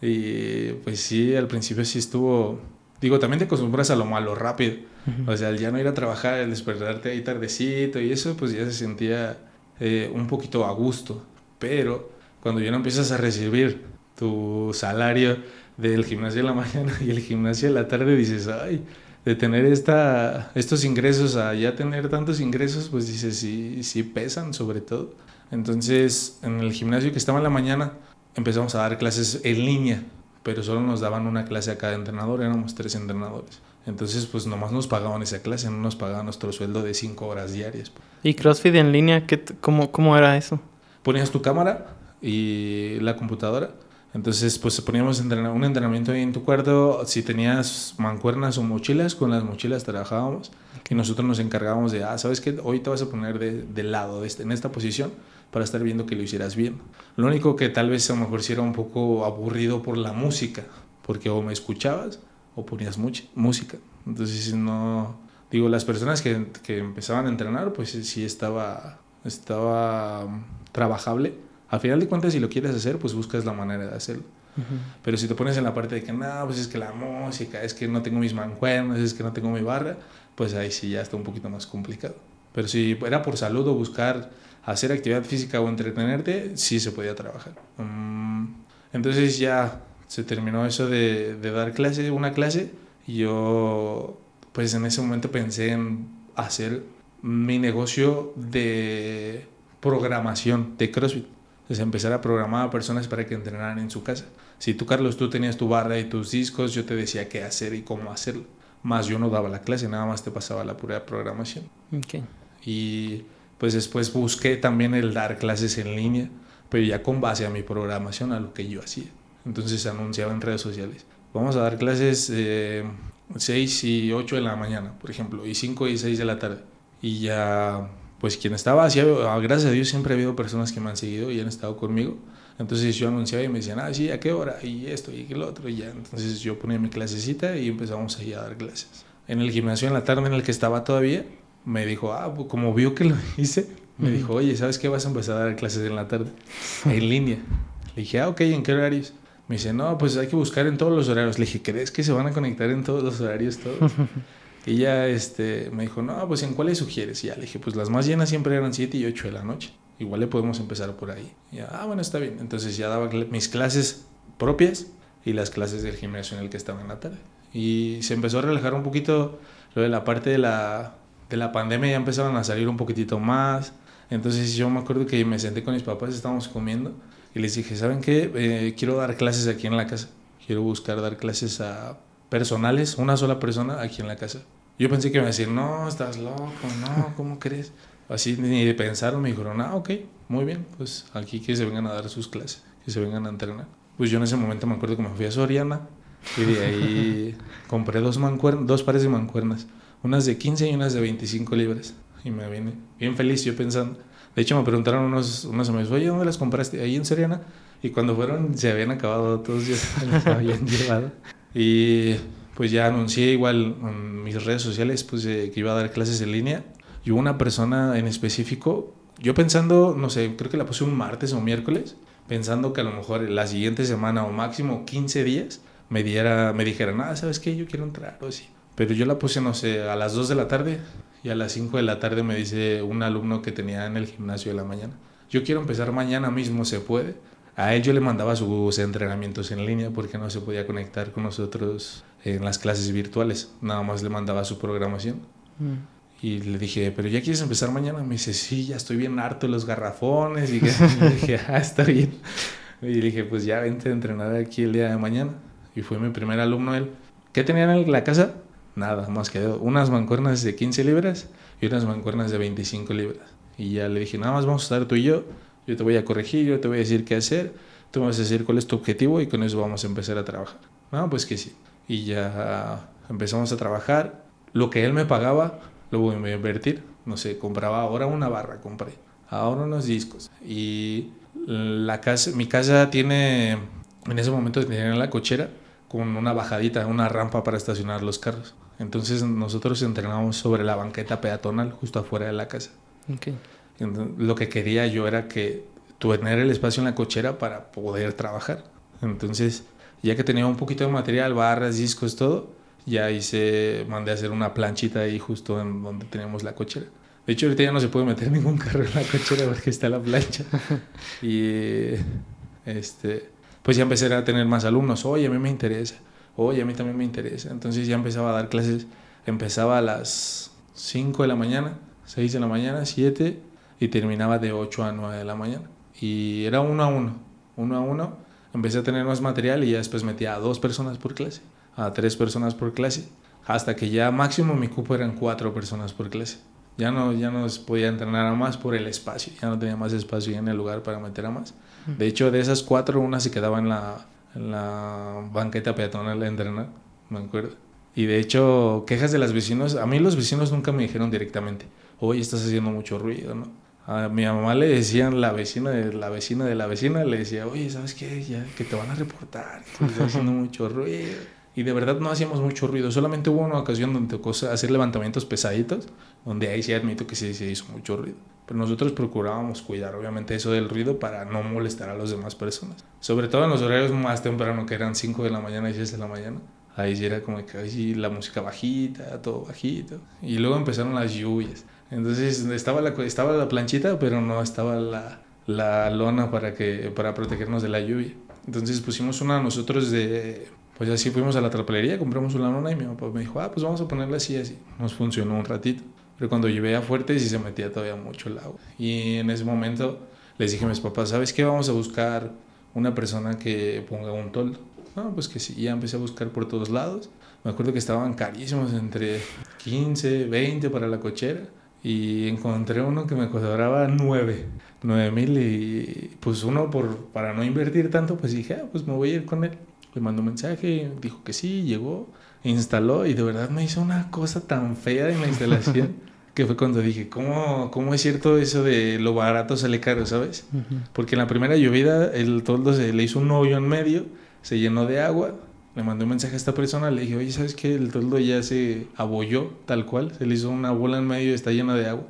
Y pues sí, al principio sí estuvo, digo, también te acostumbras a lo malo rápido. Ujú. O sea, el ya no ir a trabajar, el despertarte ahí tardecito y eso, pues ya se sentía eh, un poquito a gusto. Pero cuando ya no empiezas a recibir tu salario del gimnasio de la mañana y el gimnasio de la tarde, dices, ay, de tener esta, estos ingresos a ya tener tantos ingresos, pues dices, sí, sí pesan sobre todo. Entonces, en el gimnasio que estaba en la mañana, empezamos a dar clases en línea, pero solo nos daban una clase a cada entrenador, éramos tres entrenadores. Entonces, pues nomás nos pagaban esa clase, no nos pagaban nuestro sueldo de cinco horas diarias. ¿Y CrossFit en línea? ¿qué cómo, ¿Cómo era eso? Ponías tu cámara y la computadora. Entonces, pues poníamos un entrenamiento ahí en tu cuarto. Si tenías mancuernas o mochilas, con las mochilas trabajábamos. Y nosotros nos encargábamos de, ah, ¿sabes qué? Hoy te vas a poner de, de lado, de este, en esta posición, para estar viendo que lo hicieras bien. Lo único que tal vez a lo mejor sí era un poco aburrido por la música, porque o me escuchabas o ponías mucha música. Entonces, no. Digo, las personas que, que empezaban a entrenar, pues sí estaba, estaba mm, trabajable. Al final de cuentas, si lo quieres hacer, pues buscas la manera de hacerlo. Ujú. Pero si te pones en la parte de que no, pues es que la música, es que no tengo mis mancuernas, es que no tengo mi barra, pues ahí sí ya está un poquito más complicado. Pero si era por salud o buscar hacer actividad física o entretenerte, sí se podía trabajar. Mm, entonces ya se terminó eso de, de dar clase, una clase, y yo pues en ese momento pensé en hacer mi negocio de programación de CrossFit. Pues empezar a programar a personas para que entrenaran en su casa. Si tú, Carlos, tú tenías tu barra y tus discos, yo te decía qué hacer y cómo hacerlo. Más yo no daba la clase, nada más te pasaba la pura programación. Ok. Y pues después busqué también el dar clases en línea, pero ya con base a mi programación, a lo que yo hacía. Entonces anunciaba en redes sociales. Vamos a dar clases eh, 6 y 8 de la mañana, por ejemplo, y 5 y 6 de la tarde. Y ya, pues quien estaba, así, gracias a Dios siempre ha habido personas que me han seguido y han estado conmigo. Entonces yo anunciaba y me decían, ah, sí, ¿a qué hora? Y esto y lo otro. Y ya, entonces yo ponía mi clasecita y empezamos ahí a dar clases. En el gimnasio en la tarde en el que estaba todavía, me dijo, ah, pues como vio que lo hice, me dijo, oye, ¿sabes qué? Vas a empezar a dar clases en la tarde, en línea. Le dije, ah, ok, ¿en qué horarios? Me dice, no, pues hay que buscar en todos los horarios. Le dije, ¿crees que se van a conectar en todos los horarios todos? y ya este, me dijo, no, pues ¿en cuáles sugieres? Y ya le dije, pues las más llenas siempre eran 7 y 8 de la noche. Igual le podemos empezar por ahí. Y ya, ah, bueno, está bien. Entonces ya daba mis clases propias y las clases del gimnasio en el que estaba en la tarde. Y se empezó a relajar un poquito lo de la parte de la, de la pandemia, ya empezaron a salir un poquitito más. Entonces yo me acuerdo que me senté con mis papás, estábamos comiendo y les dije, ¿saben qué? Eh, quiero dar clases aquí en la casa. Quiero buscar dar clases a personales, una sola persona aquí en la casa. Yo pensé que me iba a decir, no, estás loco, no, ¿cómo crees? Así ni de pensar, me dijeron, ah, ok, muy bien, pues aquí que se vengan a dar sus clases, que se vengan a entrenar. Pues yo en ese momento me acuerdo que me fui a Soriana y de ahí compré dos, dos pares de mancuernas, unas de 15 y unas de 25 libras. Y me vine bien feliz, yo pensando. De hecho, me preguntaron unos, unos amigos, oye, ¿dónde las compraste? Ahí en Soriana. Y cuando fueron, se habían acabado, todos ya se las habían llevado. Y pues ya anuncié igual en mis redes sociales pues, que iba a dar clases en línea. Y una persona en específico, yo pensando, no sé, creo que la puse un martes o miércoles, pensando que a lo mejor la siguiente semana o máximo 15 días me, diera, me dijera, nada, ¿sabes qué? Yo quiero entrar o así. Pero yo la puse, no sé, a las 2 de la tarde y a las 5 de la tarde me dice un alumno que tenía en el gimnasio de la mañana, yo quiero empezar mañana mismo, ¿se puede? A él yo le mandaba sus entrenamientos en línea porque no se podía conectar con nosotros en las clases virtuales, nada más le mandaba su programación. Mm. Y le dije, pero ya quieres empezar mañana. Me dice, sí, ya estoy bien harto de los garrafones. Y, le dije, ah, está bien. Y dije, pues ya vente a entrenar aquí el día de mañana. Y fue mi primer alumno él. ¿Qué tenían en la casa? Nada, más que unas mancuernas de 15 libras y unas mancuernas de 25 libras. Y ya le dije, nada más vamos a estar tú y yo, yo te voy a corregir, yo te voy a decir qué hacer, tú me vas a decir cuál es tu objetivo y con eso vamos a empezar a trabajar. No, pues que sí. Y ya empezamos a trabajar. Lo que él me pagaba, lo voy a invertir. No sé, compraba ahora una barra, compré. Ahora unos discos. Y la casa, mi casa tiene, en ese momento tenía la cochera con una bajadita, una rampa para estacionar los carros. Entonces nosotros entrenábamos sobre la banqueta peatonal justo afuera de la casa. Okay. Lo que quería yo era que tener el espacio en la cochera para poder trabajar. Entonces, ya que tenía un poquito de material, barras, discos, todo, ya hice, mandé a hacer una planchita ahí justo en donde teníamos la cochera. De hecho, ahorita ya no se puede meter ningún carro en la cochera porque está la plancha. y este, pues ya empecé a tener más alumnos. Oye, a mí me interesa oye, a mí también me interesa. Entonces ya empezaba a dar clases, empezaba a las 5 de la mañana, 6 de la mañana, 7 y terminaba de 8 a 9 de la mañana. Y era uno a uno, uno a uno. Empecé a tener más material y ya después metía a dos personas por clase, a tres personas por clase, hasta que ya máximo mi cupo eran cuatro personas por clase. Ya no, ya no podía entrenar a más por el espacio, ya no tenía más espacio en el lugar para meter a más. De hecho, de esas cuatro, una se quedaba en la, en la banqueta peatonal de entrenar, me acuerdo. Y de hecho, quejas de las vecinos, a mí los vecinos nunca me dijeron directamente, oye, estás haciendo mucho ruido, ¿no? A mi mamá le decían la vecina de la vecina de la vecina, le decía, oye, ¿sabes qué? Ya, que te van a reportar, que estás haciendo mucho ruido. Y de verdad no hacíamos mucho ruido, solamente hubo una ocasión donde tocó hacer levantamientos pesaditos, donde ahí sí admito que sí se hizo mucho ruido. Pero nosotros procurábamos cuidar, obviamente, eso del ruido para no molestar a las demás personas. Sobre todo en los horarios más temprano, que eran 5 de la mañana y 6 de la mañana. Ahí sí era como que ahí la música bajita, todo bajito. Y luego empezaron las lluvias. Entonces estaba la, estaba la planchita, pero no estaba la, la lona para, que, para protegernos de la lluvia. Entonces pusimos una nosotros de... Pues así fuimos a la trapelería, compramos una lona y mi papá me dijo, ah, pues vamos a ponerla así, así. Nos funcionó un ratito. Pero cuando llovía fuerte sí se metía todavía mucho el agua. Y en ese momento les dije a mis papás, ¿sabes qué? Vamos a buscar una persona que ponga un toldo. No, pues que sí, ya empecé a buscar por todos lados. Me acuerdo que estaban carísimos, entre 15, 20 para la cochera. Y encontré uno que me cobraba 9, 9 mil. Y pues uno, por, para no invertir tanto, pues dije, ah, pues me voy a ir con él. Le mandó un mensaje, dijo que sí, llegó, instaló y de verdad me hizo una cosa tan fea en la instalación. que fue cuando dije, ¿cómo, ¿cómo es cierto eso de lo barato sale caro, sabes? Porque en la primera llovida el toldo se le hizo un hoyo en medio, se llenó de agua, le mandé un mensaje a esta persona, le dije, oye, ¿sabes qué? El toldo ya se abolló tal cual, se le hizo una bola en medio y está llena de agua.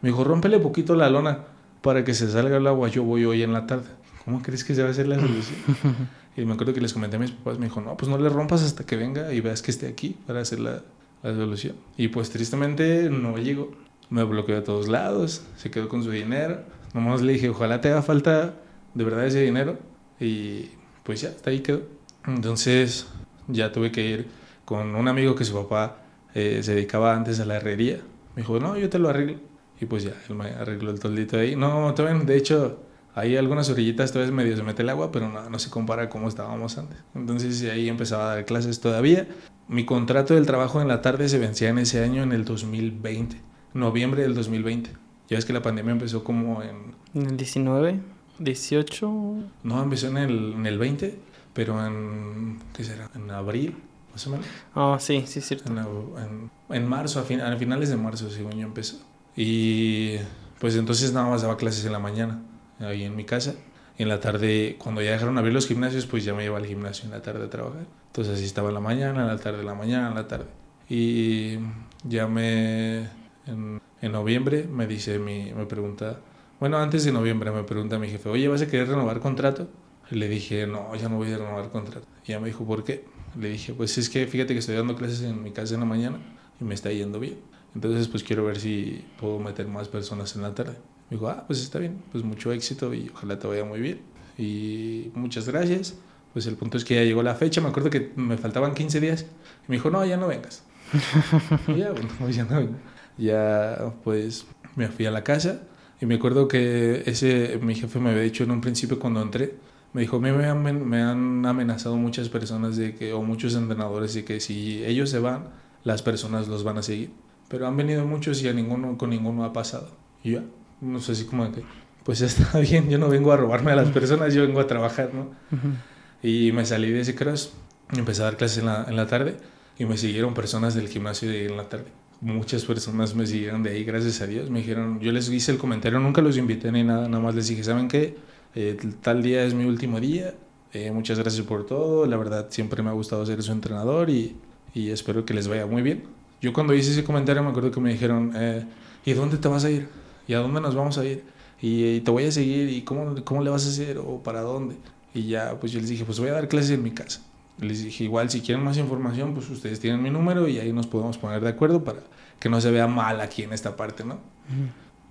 Me dijo, rómpele poquito la lona para que se salga el agua, yo voy hoy en la tarde. ¿Cómo crees que se va a hacer la solución? y me acuerdo que les comenté a mis papás, me dijo, no, pues no le rompas hasta que venga y veas que esté aquí para hacer la, la solución. Y pues tristemente no llegó. Me bloqueó de todos lados, se quedó con su dinero. Nomás le dije, ojalá te haga falta de verdad ese dinero. Y pues ya, hasta ahí quedó. Entonces ya tuve que ir con un amigo que su papá eh, se dedicaba antes a la herrería. Me dijo, no, yo te lo arreglo. Y pues ya, él me arregló el toldito ahí. No, todavía, de hecho, hay algunas orillitas todavía medio se mete el agua, pero no, no se compara a cómo estábamos antes. Entonces ahí empezaba a dar clases todavía. Mi contrato del trabajo en la tarde se vencía en ese año, en el 2020, noviembre del 2020. Ya ves que la pandemia empezó como en... ¿En el 19? ¿18? No, empezó en el, en el 20, pero en... ¿Qué será? En abril, más o menos. Ah, sí, sí, cierto. En, en, en marzo, a, fin, a finales de marzo, según yo empezó. Y pues entonces nada más daba clases en la mañana, ahí en mi casa. En la tarde, cuando ya dejaron abrir los gimnasios, pues ya me iba al gimnasio en la tarde a trabajar. Entonces así estaba en la mañana, en la tarde, en la mañana, en la tarde. Y ya me... En, en noviembre me dice, mi, me pregunta... Bueno, antes de noviembre me pregunta mi jefe, oye, ¿vas a querer renovar contrato? Le dije, no, ya no voy a renovar contrato. Y ya me dijo, ¿por qué? Le dije, pues es que fíjate que estoy dando clases en mi casa en la mañana y me está yendo bien. Entonces, pues quiero ver si puedo meter más personas en la tarde. Me dijo, ah, pues está bien, pues mucho éxito y ojalá te vaya muy bien. Y muchas gracias. Pues el punto es que ya llegó la fecha, me acuerdo que me faltaban 15 días. Y me dijo, no, ya no vengas. ya, pues. Ya, pues me fui a la casa y me acuerdo que ese, mi jefe me había dicho en un principio cuando entré, me dijo, me han, me han amenazado muchas personas de que, o muchos entrenadores de que si ellos se van, las personas los van a seguir. Pero han venido muchos y a ninguno, con ninguno ha pasado. Y ya, no sé, así como que, pues está bien, yo no vengo a robarme a las personas, yo vengo a trabajar, ¿no? Y me salí de ese cross, empecé a dar clases en la, en la tarde y me siguieron personas del gimnasio de ahí en la tarde. Muchas personas me siguieron de ahí, gracias a Dios. Me dijeron, yo les hice el comentario, nunca los invité ni nada, nada más les dije, ¿saben qué? Eh, tal día es mi último día, eh, muchas gracias por todo, la verdad siempre me ha gustado ser su entrenador y, y espero que les vaya muy bien. Yo cuando hice ese comentario me acuerdo que me dijeron, eh, ¿y dónde te vas a ir? ¿Y a dónde nos vamos a ir? Y, y, te voy a seguir, ¿y cómo, cómo le vas a hacer? ¿O para dónde? Y ya, pues yo les dije, pues voy a dar clases en mi casa. Les dije, igual si quieren más información, pues ustedes tienen mi número y ahí nos podemos poner de acuerdo para que no se vea mal aquí en esta parte, ¿no?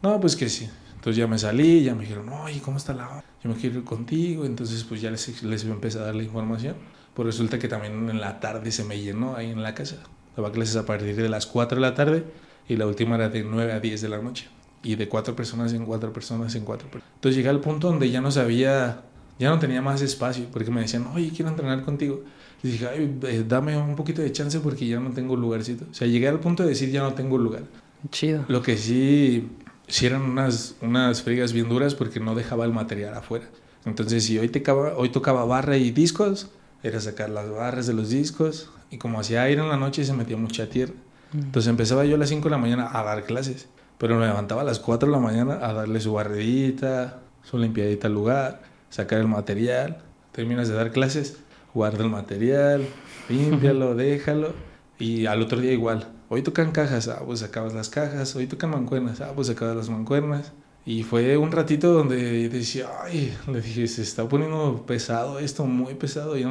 No, pues que sí. Entonces ya me salí, ya me dijeron, oye, ¿cómo está la Yo me quiero ir contigo. Entonces pues ya les, les empecé a dar la información. Pues resulta que también en la tarde se me llenó ahí en la casa. Daba clases a partir de las 4 de la tarde y la última era de 9 a 10 de la noche. Y de cuatro personas en cuatro personas en cuatro personas. Entonces llegué al punto donde ya no sabía ya no tenía más espacio porque me decían, oye, quiero entrenar contigo. Y dije, ay, eh, dame un poquito de chance porque ya no tengo lugarcito. O sea, llegué al punto de decir, ya no tengo lugar. Chido. Lo que sí, sí eran unas, unas frigas bien duras porque no dejaba el material afuera. Entonces, si hoy, tocaba, hoy tocaba barra y discos, era sacar las barras de los discos. Y como hacía aire en la noche, se metía mucha tierra. Entonces empezaba yo a las 5 de la mañana a dar clases. Pero me levantaba a las 4 de la mañana a darle su barredita, su limpiadita al lugar sacar el material, terminas de dar clases, guarda el material, límpialo, déjalo y al otro día igual. Hoy tocan cajas, ah, pues acabas las cajas, hoy tocan mancuernas, ah, pues acabas las mancuernas. Y fue un ratito donde decía, ay, le dije, se está poniendo pesado esto, muy pesado, y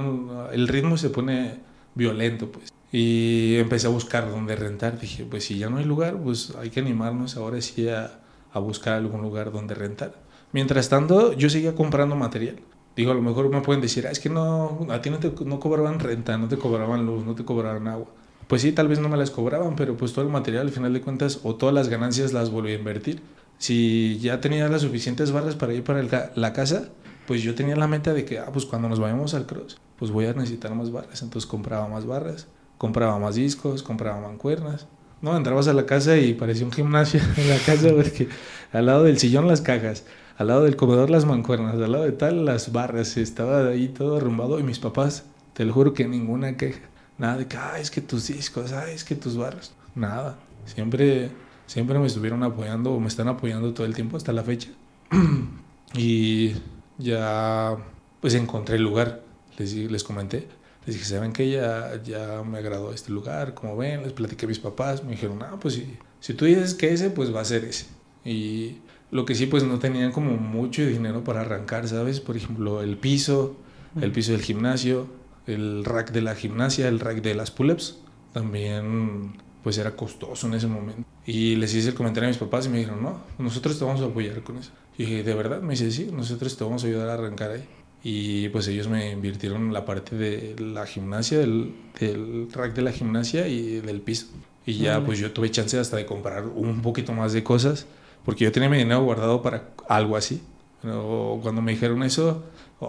el ritmo se pone violento, pues. Y empecé a buscar dónde rentar. Dije, pues si ya no hay lugar, pues hay que animarnos ahora sí a, a buscar algún lugar donde rentar. Mientras tanto, yo seguía comprando material. Digo, a lo mejor me pueden decir, ah, es que no, a ti no te no cobraban renta, no te cobraban luz, no te cobraban agua. Pues sí, tal vez no me las cobraban, pero pues todo el material al final de cuentas o todas las ganancias las volví a invertir. si ya tenía las suficientes barras para ir para la casa, pues yo tenía la mente de que, ah, pues cuando nos vayamos al cross, pues voy a necesitar más barras. Entonces compraba más barras, compraba más discos, compraba mancuernas. No, entrabas a la casa y parecía un gimnasio en la casa porque al lado del sillón las cajas, al lado del comedor las mancuernas, al lado de tal las barras. Estaba ahí todo arrumbado y mis papás, te lo juro que ninguna queja. Nada de que, ah, es que tus discos, ah, es que tus barras. Nada. Siempre, siempre me estuvieron apoyando o me están apoyando todo el tiempo hasta la fecha. y ya, pues encontré el lugar. Les, les comenté. Les dije, ¿saben qué? Ya, ya me agradó este lugar, como ven, les platiqué a mis papás, me dijeron, ah, pues si, si tú dices que ese, pues va a ser ese. Y lo que sí, pues no tenían como mucho dinero para arrancar, ¿sabes? Por ejemplo, el piso, el piso del gimnasio, el rack de la gimnasia, el rack de las pull-ups, también pues era costoso en ese momento. Y les hice el comentario a mis papás y me dijeron, no, nosotros te vamos a apoyar con eso. Y dije, ¿de verdad? Me dice, sí, nosotros te vamos a ayudar a arrancar ahí. Y pues ellos me invirtieron en la parte de la gimnasia, del, del rack de la gimnasia y del piso. Y ya pues yo tuve chance hasta de comprar un poquito más de cosas, porque yo tenía mi dinero guardado para algo así. Pero cuando me dijeron eso,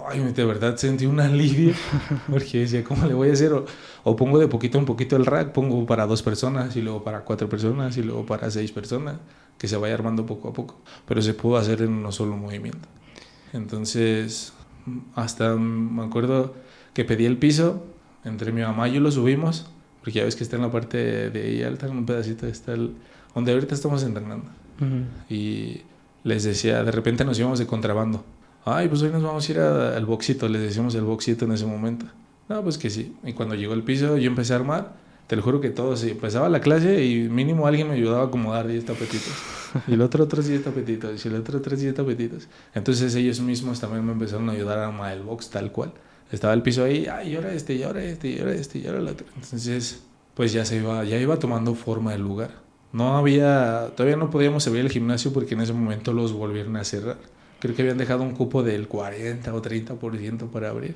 ay, de verdad sentí un alivio, porque decía, ¿cómo le voy a hacer? O, o pongo de poquito en poquito el rack, pongo para dos personas, y luego para cuatro personas, y luego para seis personas, que se vaya armando poco a poco. Pero se pudo hacer en un solo movimiento. Entonces, hasta me acuerdo que pedí el piso, entre mi mamá y yo lo subimos, porque ya ves que está en la parte de ahí alta, en un pedacito está el, donde ahorita estamos entrenando. Ujú. Y les decía, de repente nos íbamos de contrabando. Ay, pues hoy nos vamos a ir a- al boxito, les decíamos el boxito en ese momento. No, pues que sí. Y cuando llegó el piso, yo empecé a armar. Te lo juro que todos, sí, empezaba la clase y mínimo alguien me ayudaba a acomodar 10 tapetitos. Y el otro otros 10 tapetitos. Y el otro otros 10 tapetitos. Entonces ellos mismos también me empezaron a ayudar a armar el box tal cual. Estaba el piso ahí, ay, y ahora este, y ahora este, y ahora este, y ahora el otro. Entonces, pues ya se iba, ya iba tomando forma el lugar. No había, todavía no podíamos abrir el gimnasio porque en ese momento los volvieron a cerrar. Creo que habían dejado un cupo del 40 o 30% para abrir.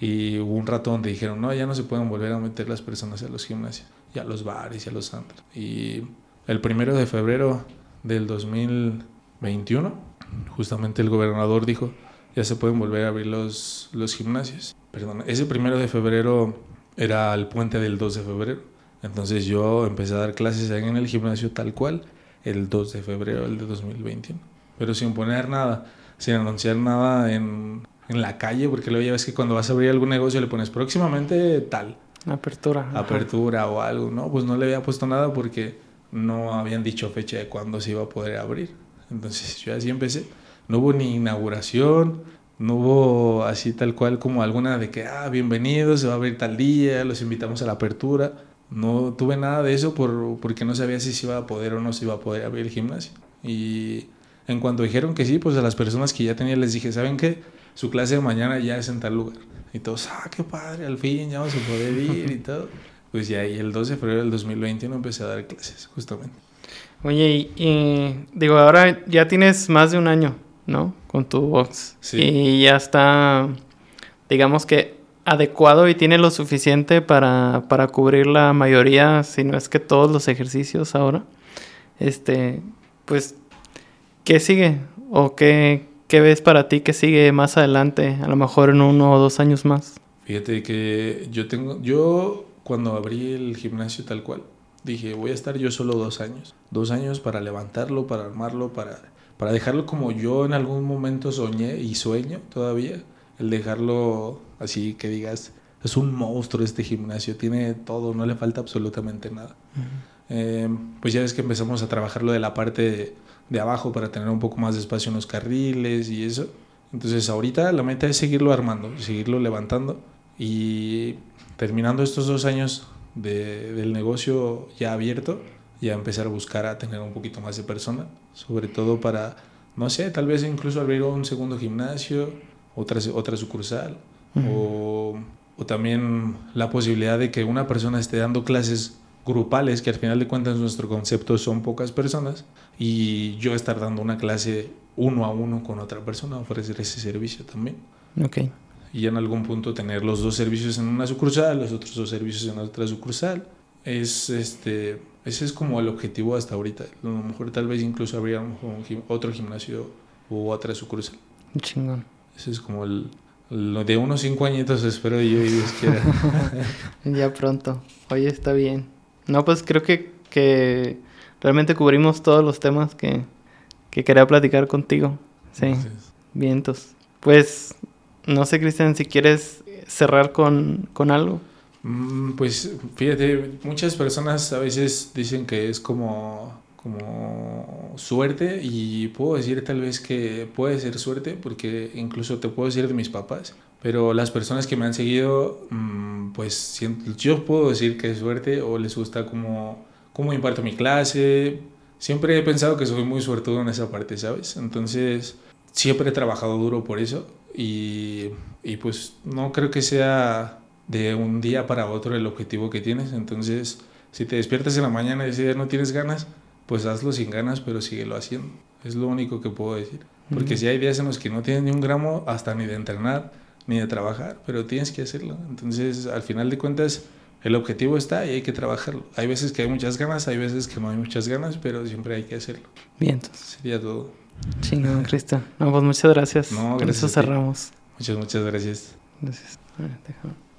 Y hubo un rato donde dijeron, no, ya no se pueden volver a meter las personas a los gimnasios, y a los bares y a los antros. Y el primero de febrero del 2021, justamente el gobernador dijo, ya se pueden volver a abrir los, los gimnasios. Perdón, ese primero de febrero era el puente del 2 de febrero. Entonces yo empecé a dar clases en el gimnasio tal cual el 2 de febrero del de 2021. Pero sin poner nada, sin anunciar nada en, en la calle, porque luego ya ves que cuando vas a abrir algún negocio le pones próximamente tal, Apertura. ajá. apertura o algo, ¿no? Pues no le había puesto nada porque no habían dicho fecha de cuándo se iba a poder abrir. Entonces yo así empecé. No hubo ni inauguración, no hubo así tal cual como alguna de que, ah, bienvenidos, se va a abrir tal día, los invitamos a la apertura. No tuve nada de eso por, porque no sabía si se iba a poder o no se iba a poder abrir el gimnasio. Y en cuanto dijeron que sí, pues a las personas que ya tenía les dije, ¿saben qué? Su clase de mañana ya es en tal lugar. Y todos, ah, qué padre, al fin ya vamos a poder ir y todo. Pues ya, y el 12 de febrero del 2021 empecé a dar clases, justamente. Oye, y, y digo, ahora ya tienes más de un año, ¿no? Con tu box. Sí. Y ya está, digamos que adecuado y tiene lo suficiente para, para cubrir la mayoría, si no es que todos los ejercicios ahora. Este, pues, ¿qué sigue? ¿O qué, qué ves para ti que sigue más adelante? A lo mejor en uno o dos años más. Fíjate que yo tengo, yo cuando abrí el gimnasio tal cual, dije, voy a estar yo solo dos años. Dos años para levantarlo, para armarlo, para, para dejarlo como yo en algún momento soñé y sueño todavía. El dejarlo así que digas, es un monstruo este gimnasio, tiene todo, no le falta absolutamente nada. Eh, pues ya ves que empezamos a trabajar lo de la parte de, de abajo para tener un poco más de espacio en los carriles y eso. Entonces ahorita la meta es seguirlo armando, seguirlo levantando y terminando estos dos años de- del negocio ya abierto, ya empezar a buscar a tener un poquito más de persona, sobre todo para, no sé, tal vez incluso abrir un segundo gimnasio, otra, otra sucursal, o, o también la posibilidad de que una persona esté dando clases grupales, que al final de cuentas nuestro concepto son pocas personas, y yo estar dando una clase uno a uno con otra persona, ofrecer ese servicio también. Ok. Y en algún punto tener los dos servicios en una sucursal, los otros dos servicios en otra sucursal, es este, ese es como el objetivo hasta ahorita. A lo mejor tal vez incluso habría otro gimnasio u otra sucursal. Chingón. Ese es como el, lo de unos cinco añitos espero yo y Dios quiera. ya pronto. Oye, está bien. No, pues creo que, que realmente cubrimos todos los temas que, que quería platicar contigo. Sí. Vientos. Pues, no sé, Cristian, si quieres cerrar con, con algo. Mm, pues fíjate, muchas personas a veces dicen que es como, como suerte y puedo decir tal vez que puede ser suerte porque incluso te puedo decir de mis papás, pero las personas que me han seguido, mm, pues yo puedo decir que es suerte o les gusta como cómo imparto mi clase. Siempre he pensado que soy muy suertudo en esa parte, ¿sabes? Entonces, siempre he trabajado duro por eso y, y pues no creo que sea de un día para otro el objetivo que tienes. Entonces, si te despiertas en la mañana y dices no tienes ganas, pues hazlo sin ganas, pero síguelo haciendo. Es lo único que puedo decir. Porque si hay días en los que no tienes ni un gramo, hasta ni de entrenar, ni de trabajar, pero tienes que hacerlo. Entonces, al final de cuentas, el objetivo está y hay que trabajarlo. Hay veces que hay muchas ganas, hay veces que no hay muchas ganas, pero siempre hay que hacerlo. Bien, entonces. Sería todo. Chingón, Cristian. No, pues muchas gracias. No, gracias. Con eso cerramos. Muchas, muchas gracias. Gracias. A ver, déjame.